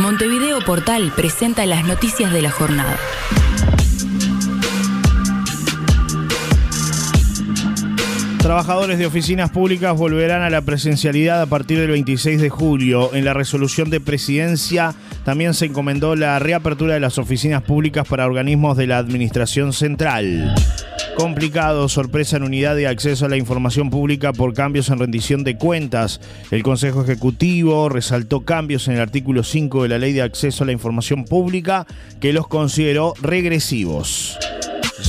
Montevideo Portal presenta las noticias de la jornada. Trabajadores de oficinas públicas volverán a la presencialidad a partir del 26 de julio. En la resolución de presidencia también se encomendó la reapertura de las oficinas públicas para organismos de la Administración Central. Complicado, sorpresa en unidad de acceso a la información pública por cambios en rendición de cuentas. El Consejo Ejecutivo resaltó cambios en el artículo 5 de la Ley de Acceso a la Información Pública que los consideró regresivos.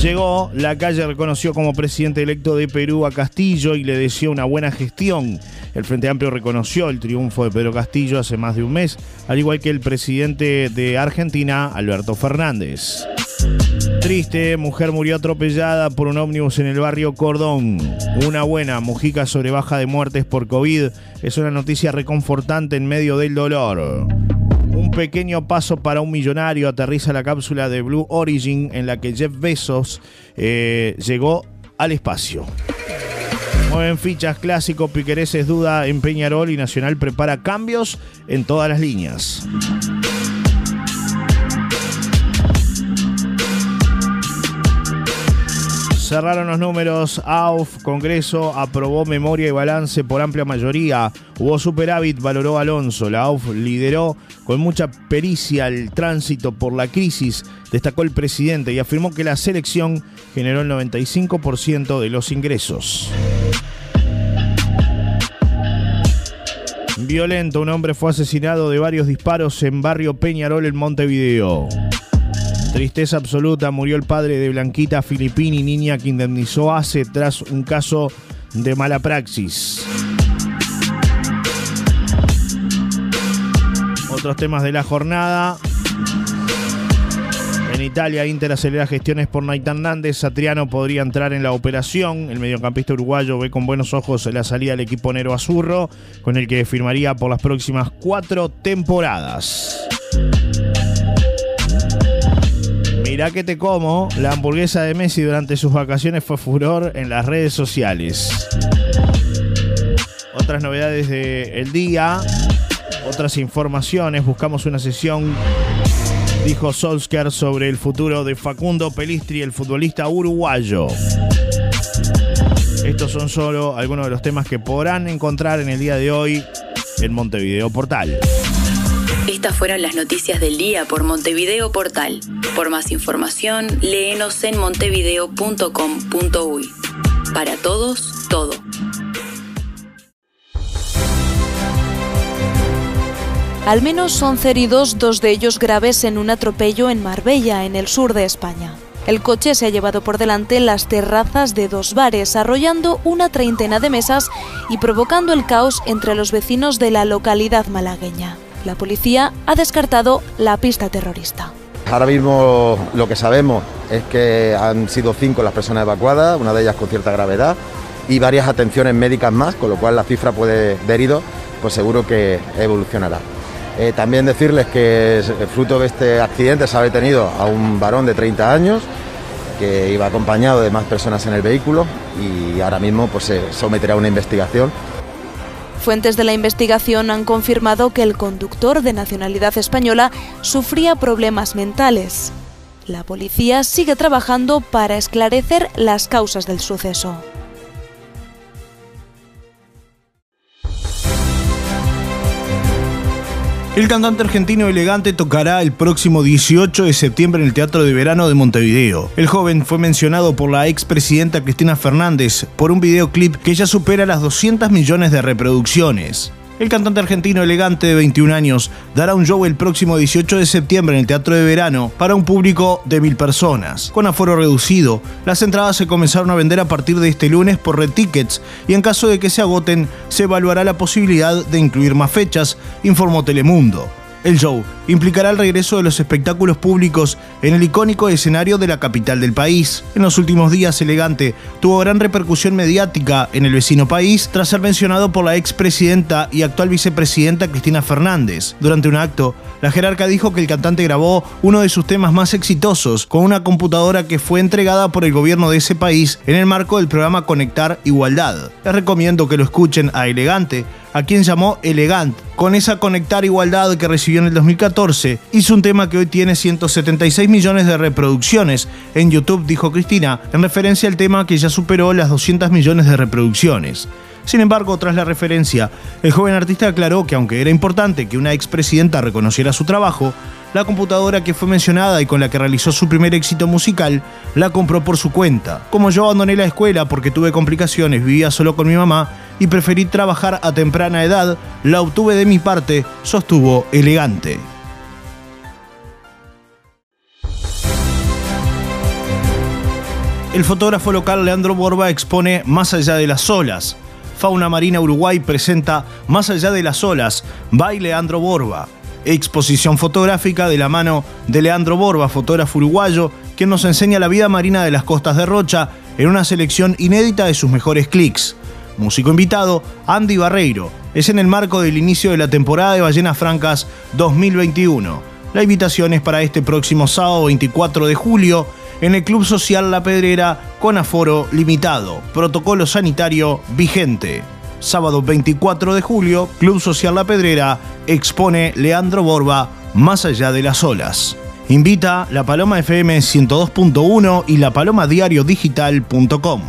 Llegó, la calle reconoció como presidente electo de Perú a Castillo y le deseó una buena gestión. El Frente Amplio reconoció el triunfo de Pedro Castillo hace más de un mes, al igual que el presidente de Argentina, Alberto Fernández. Triste, mujer murió atropellada por un ómnibus en el barrio Cordón. Una buena, Mujica sobre baja de muertes por COVID, es una noticia reconfortante en medio del dolor. Un pequeño paso para un millonario aterriza la cápsula de Blue Origin en la que Jeff Bezos eh, llegó al espacio. Mueven fichas clásico, Piquereses duda en Peñarol y Nacional prepara cambios en todas las líneas. Cerraron los números. AUF, Congreso, aprobó memoria y balance por amplia mayoría. Hubo superávit, valoró Alonso. La AUF lideró con mucha pericia el tránsito por la crisis, destacó el presidente y afirmó que la selección generó el 95% de los ingresos. Violento, un hombre fue asesinado de varios disparos en barrio Peñarol en Montevideo. Tristeza absoluta, murió el padre de Blanquita Filippini, niña que indemnizó hace tras un caso de mala praxis. Otros temas de la jornada. En Italia, Inter acelera gestiones por Naitan Nández. Satriano podría entrar en la operación. El mediocampista uruguayo ve con buenos ojos la salida del equipo Nero Azurro, con el que firmaría por las próximas cuatro temporadas. Mirá que te como, la hamburguesa de Messi durante sus vacaciones fue furor en las redes sociales. Otras novedades del día, otras informaciones, buscamos una sesión, dijo Solskjaer, sobre el futuro de Facundo Pelistri, el futbolista uruguayo. Estos son solo algunos de los temas que podrán encontrar en el día de hoy en Montevideo Portal. Estas fueron las noticias del día por Montevideo Portal. Por más información, léenos en montevideo.com.uy. Para todos, todo. Al menos 11 heridos, dos de ellos graves en un atropello en Marbella, en el sur de España. El coche se ha llevado por delante las terrazas de dos bares, arrollando una treintena de mesas y provocando el caos entre los vecinos de la localidad malagueña. La policía ha descartado la pista terrorista. Ahora mismo lo que sabemos es que han sido cinco las personas evacuadas, una de ellas con cierta gravedad, y varias atenciones médicas más, con lo cual la cifra de heridos pues seguro que evolucionará. Eh, también decirles que fruto de este accidente se ha detenido a un varón de 30 años que iba acompañado de más personas en el vehículo y ahora mismo pues, se someterá a una investigación Fuentes de la investigación han confirmado que el conductor de nacionalidad española sufría problemas mentales. La policía sigue trabajando para esclarecer las causas del suceso. El cantante argentino Elegante tocará el próximo 18 de septiembre en el Teatro de Verano de Montevideo. El joven fue mencionado por la expresidenta Cristina Fernández por un videoclip que ya supera las 200 millones de reproducciones. El cantante argentino elegante de 21 años dará un show el próximo 18 de septiembre en el Teatro de Verano para un público de mil personas. Con aforo reducido, las entradas se comenzaron a vender a partir de este lunes por Red Tickets y en caso de que se agoten, se evaluará la posibilidad de incluir más fechas, informó Telemundo. El show implicará el regreso de los espectáculos públicos en el icónico escenario de la capital del país. En los últimos días, Elegante tuvo gran repercusión mediática en el vecino país tras ser mencionado por la expresidenta y actual vicepresidenta Cristina Fernández. Durante un acto, la jerarca dijo que el cantante grabó uno de sus temas más exitosos con una computadora que fue entregada por el gobierno de ese país en el marco del programa Conectar Igualdad. Les recomiendo que lo escuchen a Elegante a quien llamó Elegant, con esa Conectar Igualdad que recibió en el 2014. Hizo un tema que hoy tiene 176 millones de reproducciones en YouTube, dijo Cristina, en referencia al tema que ya superó las 200 millones de reproducciones. Sin embargo, tras la referencia, el joven artista aclaró que aunque era importante que una expresidenta reconociera su trabajo, la computadora que fue mencionada y con la que realizó su primer éxito musical la compró por su cuenta. Como yo abandoné la escuela porque tuve complicaciones, vivía solo con mi mamá y preferí trabajar a temprana edad, la obtuve de mi parte, sostuvo elegante. El fotógrafo local Leandro Borba expone Más allá de las olas, Fauna Marina Uruguay presenta Más allá de las olas, by Leandro Borba. Exposición fotográfica de la mano de Leandro Borba, fotógrafo uruguayo, quien nos enseña la vida marina de las costas de Rocha en una selección inédita de sus mejores clics. Músico invitado, Andy Barreiro. Es en el marco del inicio de la temporada de Ballenas Francas 2021. La invitación es para este próximo sábado 24 de julio en el Club Social La Pedrera con aforo limitado. Protocolo sanitario vigente. Sábado 24 de julio, Club Social La Pedrera expone Leandro Borba Más allá de las olas. Invita la Paloma FM 102.1 y la Digital.com.